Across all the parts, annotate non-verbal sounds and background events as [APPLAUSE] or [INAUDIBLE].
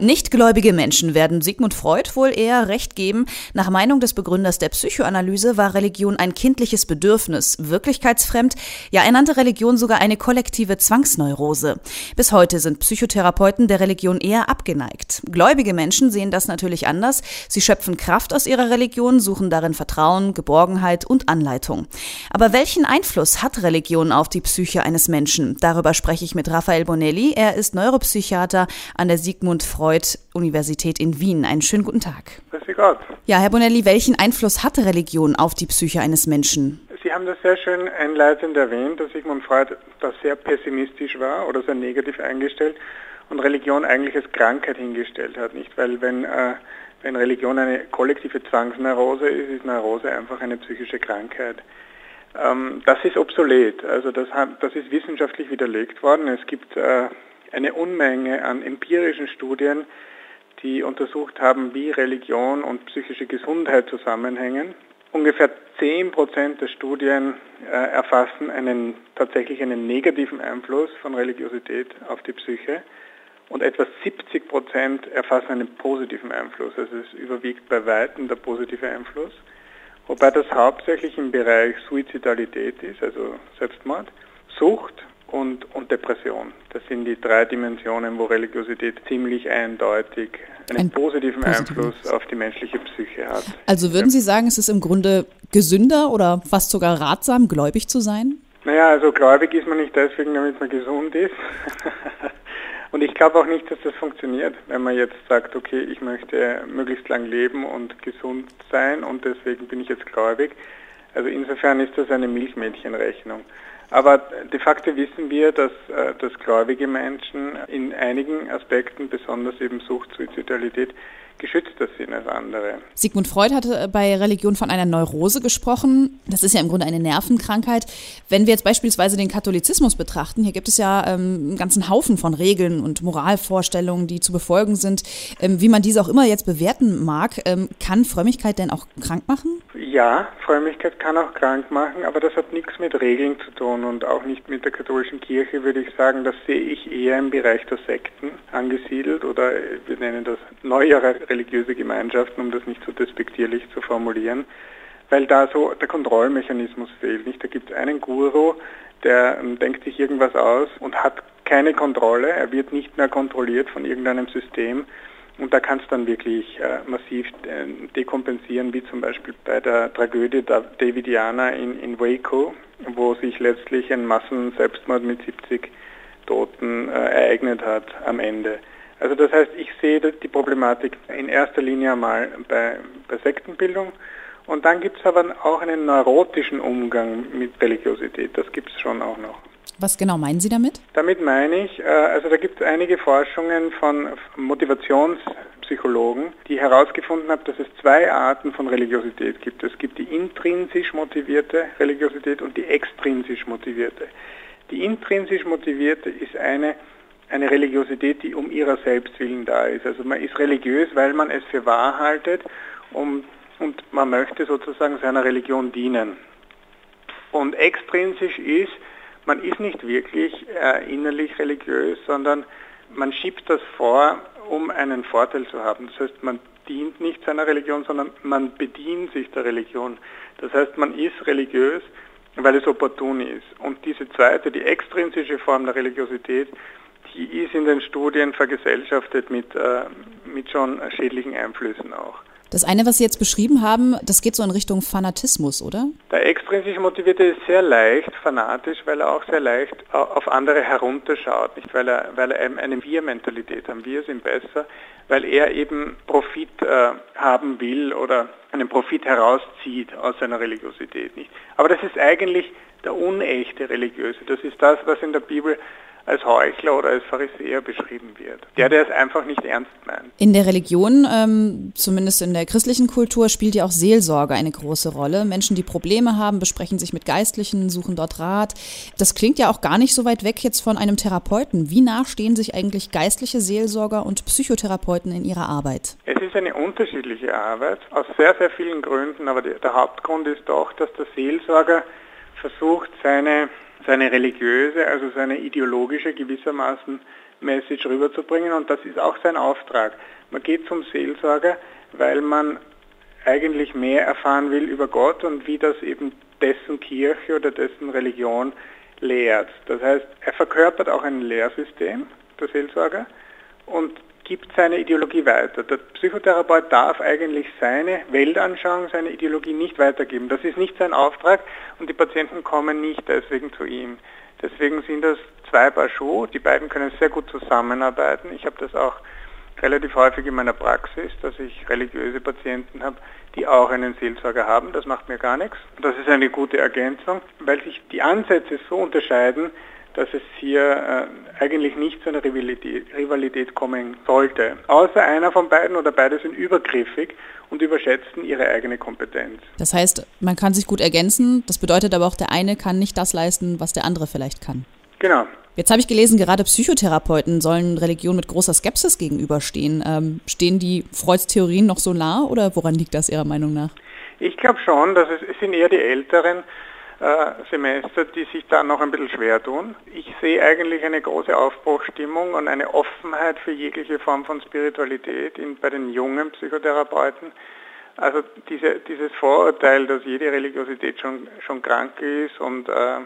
Nichtgläubige Menschen werden Sigmund Freud wohl eher recht geben. Nach Meinung des Begründers der Psychoanalyse war Religion ein kindliches Bedürfnis, wirklichkeitsfremd. Ja, er nannte Religion sogar eine kollektive Zwangsneurose. Bis heute sind Psychotherapeuten der Religion eher abgeneigt. Gläubige Menschen sehen das natürlich anders. Sie schöpfen Kraft aus ihrer Religion, suchen darin Vertrauen, Geborgenheit und Anleitung. Aber welchen Einfluss hat Religion auf die Psyche eines Menschen? Darüber spreche ich mit Raphael Bonelli. Er ist Neuropsychiater an der Sigmund Freud Freud-Universität in Wien. Einen schönen guten Tag. Grüß Gott. Ja, Herr Bonelli, welchen Einfluss hatte Religion auf die Psyche eines Menschen? Sie haben das sehr schön einleitend erwähnt, dass Sigmund Freud da sehr pessimistisch war oder sehr negativ eingestellt und Religion eigentlich als Krankheit hingestellt hat. Nicht, weil wenn, äh, wenn Religion eine kollektive Zwangsneurose ist, ist Neurose einfach eine psychische Krankheit. Ähm, das ist obsolet. Also das, hat, das ist wissenschaftlich widerlegt worden. Es gibt äh, eine Unmenge an empirischen Studien, die untersucht haben, wie Religion und psychische Gesundheit zusammenhängen. Ungefähr 10 Prozent der Studien äh, erfassen einen, tatsächlich einen negativen Einfluss von Religiosität auf die Psyche und etwa 70 Prozent erfassen einen positiven Einfluss. Also es überwiegt bei Weitem der positive Einfluss, wobei das hauptsächlich im Bereich Suizidalität ist, also Selbstmord, Sucht und, und Depression. Das sind die drei Dimensionen, wo Religiosität ziemlich eindeutig einen Ein positiven Einfluss auf die menschliche Psyche hat. Also würden Sie sagen, es ist im Grunde gesünder oder fast sogar ratsam, gläubig zu sein? Naja, also gläubig ist man nicht deswegen, damit man gesund ist. [LAUGHS] und ich glaube auch nicht, dass das funktioniert, wenn man jetzt sagt, okay, ich möchte möglichst lang leben und gesund sein und deswegen bin ich jetzt gläubig. Also insofern ist das eine Milchmädchenrechnung. Aber de facto wissen wir, dass, äh, dass gläubige Menschen in einigen Aspekten, besonders eben Sucht, Suizidalität, geschützter sind als andere. Sigmund Freud hatte bei Religion von einer Neurose gesprochen. Das ist ja im Grunde eine Nervenkrankheit. Wenn wir jetzt beispielsweise den Katholizismus betrachten, hier gibt es ja ähm, einen ganzen Haufen von Regeln und Moralvorstellungen, die zu befolgen sind. Ähm, wie man diese auch immer jetzt bewerten mag, ähm, kann Frömmigkeit denn auch krank machen? Ja, Frömmigkeit kann auch krank machen, aber das hat nichts mit Regeln zu tun und auch nicht mit der katholischen Kirche, würde ich sagen. Das sehe ich eher im Bereich der Sekten angesiedelt oder wir nennen das neuere religiöse Gemeinschaften, um das nicht so despektierlich zu formulieren, weil da so der Kontrollmechanismus fehlt. Nicht? Da gibt es einen Guru, der ähm, denkt sich irgendwas aus und hat keine Kontrolle, er wird nicht mehr kontrolliert von irgendeinem System. Und da kann es dann wirklich äh, massiv äh, dekompensieren, wie zum Beispiel bei der Tragödie der Davidianer in, in Waco, wo sich letztlich ein Massenselbstmord mit 70 Toten äh, ereignet hat am Ende. Also das heißt, ich sehe die Problematik in erster Linie einmal bei, bei Sektenbildung und dann gibt es aber auch einen neurotischen Umgang mit Religiosität. Das gibt es schon auch noch. Was genau meinen Sie damit? Damit meine ich, äh, also da gibt es einige Forschungen von Motivationspsychologen, die herausgefunden haben, dass es zwei Arten von Religiosität gibt. Es gibt die intrinsisch motivierte Religiosität und die extrinsisch motivierte. Die intrinsisch motivierte ist eine, eine Religiosität, die um ihrer selbst willen da ist. Also man ist religiös, weil man es für wahr haltet um, und man möchte sozusagen seiner Religion dienen. Und extrinsisch ist, man ist nicht wirklich äh, innerlich religiös, sondern man schiebt das vor, um einen Vorteil zu haben. Das heißt, man dient nicht seiner Religion, sondern man bedient sich der Religion. Das heißt, man ist religiös, weil es opportun ist. Und diese zweite, die extrinsische Form der Religiosität, die ist in den Studien vergesellschaftet mit, äh, mit schon schädlichen Einflüssen auch. Das eine, was Sie jetzt beschrieben haben, das geht so in Richtung Fanatismus, oder? Der extrinsisch Motivierte ist sehr leicht fanatisch, weil er auch sehr leicht auf andere herunterschaut, nicht weil er, weil er eben eine Wir-Mentalität hat. Wir sind besser, weil er eben Profit äh, haben will oder einen Profit herauszieht aus seiner Religiosität, nicht? Aber das ist eigentlich der unechte Religiöse. Das ist das, was in der Bibel als Heuchler oder als Pharisäer beschrieben wird. Der, der es einfach nicht ernst meint. In der Religion, ähm, zumindest in der christlichen Kultur, spielt ja auch Seelsorge eine große Rolle. Menschen, die Probleme haben, besprechen sich mit Geistlichen, suchen dort Rat. Das klingt ja auch gar nicht so weit weg jetzt von einem Therapeuten. Wie nah stehen sich eigentlich geistliche Seelsorger und Psychotherapeuten in ihrer Arbeit? Es ist eine unterschiedliche Arbeit, aus sehr, sehr vielen Gründen, aber der Hauptgrund ist doch, dass der Seelsorger versucht, seine seine religiöse, also seine ideologische gewissermaßen Message rüberzubringen und das ist auch sein Auftrag. Man geht zum Seelsorger, weil man eigentlich mehr erfahren will über Gott und wie das eben dessen Kirche oder dessen Religion lehrt. Das heißt, er verkörpert auch ein Lehrsystem, der Seelsorger, und gibt seine Ideologie weiter. Der Psychotherapeut darf eigentlich seine Weltanschauung, seine Ideologie nicht weitergeben. Das ist nicht sein Auftrag und die Patienten kommen nicht deswegen zu ihm. Deswegen sind das zwei Paar Schuhe. Die beiden können sehr gut zusammenarbeiten. Ich habe das auch relativ häufig in meiner Praxis, dass ich religiöse Patienten habe, die auch einen Seelsorger haben. Das macht mir gar nichts. Das ist eine gute Ergänzung, weil sich die Ansätze so unterscheiden, dass es hier äh, eigentlich nicht zu einer Rivalität, Rivalität kommen sollte. Außer einer von beiden oder beide sind übergriffig und überschätzen ihre eigene Kompetenz. Das heißt, man kann sich gut ergänzen. Das bedeutet aber auch, der eine kann nicht das leisten, was der andere vielleicht kann. Genau. Jetzt habe ich gelesen, gerade Psychotherapeuten sollen Religion mit großer Skepsis gegenüberstehen. Ähm, stehen die Freuds Theorien noch so nah oder woran liegt das Ihrer Meinung nach? Ich glaube schon, dass es, es sind eher die Älteren Semester, die sich da noch ein bisschen schwer tun. Ich sehe eigentlich eine große Aufbruchstimmung und eine Offenheit für jegliche Form von Spiritualität in, bei den jungen Psychotherapeuten. Also diese, dieses Vorurteil, dass jede Religiosität schon, schon krank ist und, äh,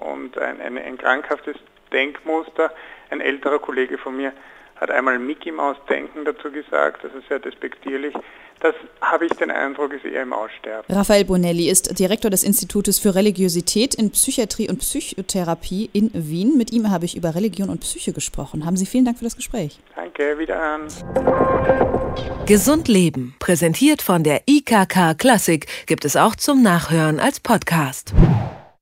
und ein, ein, ein krankhaftes Denkmuster. Ein älterer Kollege von mir hat einmal Mickey Maus Denken dazu gesagt, das ist sehr despektierlich. Das habe ich den Eindruck, ist eher im Aussterben. Raphael Bonelli ist Direktor des Institutes für Religiosität in Psychiatrie und Psychotherapie in Wien. Mit ihm habe ich über Religion und Psyche gesprochen. Haben Sie vielen Dank für das Gespräch. Danke, wieder an. Gesund Leben, präsentiert von der IKK Klassik, gibt es auch zum Nachhören als Podcast.